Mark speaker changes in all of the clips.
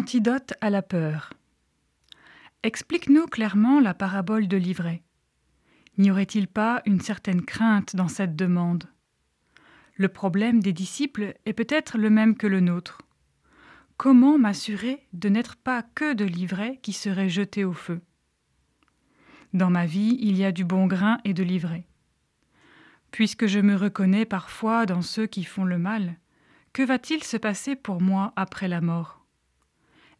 Speaker 1: Antidote à la peur. Explique-nous clairement la parabole de l'ivraie. N'y aurait-il pas une certaine crainte dans cette demande? Le problème des disciples est peut-être le même que le nôtre. Comment m'assurer de n'être pas que de l'ivraie qui serait jeté au feu? Dans ma vie, il y a du bon grain et de l'ivraie. Puisque je me reconnais parfois dans ceux qui font le mal, que va-t-il se passer pour moi après la mort?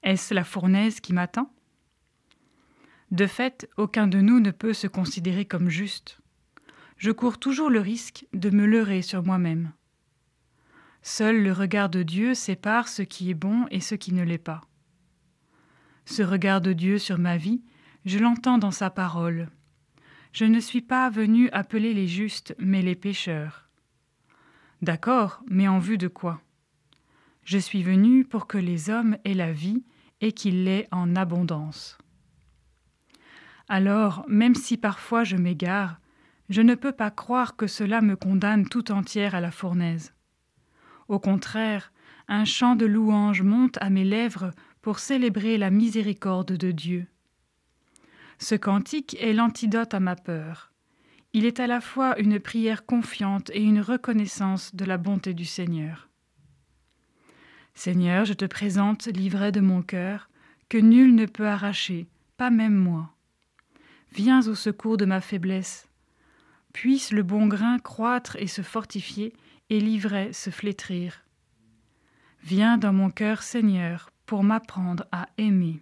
Speaker 1: Est-ce la fournaise qui m'attend? De fait, aucun de nous ne peut se considérer comme juste. Je cours toujours le risque de me leurrer sur moi-même. Seul le regard de Dieu sépare ce qui est bon et ce qui ne l'est pas. Ce regard de Dieu sur ma vie, je l'entends dans sa parole. Je ne suis pas venu appeler les justes, mais les pécheurs. D'accord, mais en vue de quoi? Je suis venu pour que les hommes aient la vie et qu'il l'ait en abondance. Alors, même si parfois je m'égare, je ne peux pas croire que cela me condamne tout entière à la fournaise. Au contraire, un chant de louange monte à mes lèvres pour célébrer la miséricorde de Dieu. Ce cantique est l'antidote à ma peur. Il est à la fois une prière confiante et une reconnaissance de la bonté du Seigneur. Seigneur, je te présente l'ivraie de mon cœur, que nul ne peut arracher, pas même moi. Viens au secours de ma faiblesse. Puisse le bon grain croître et se fortifier, et l'ivraie se flétrir. Viens dans mon cœur, Seigneur, pour m'apprendre à aimer.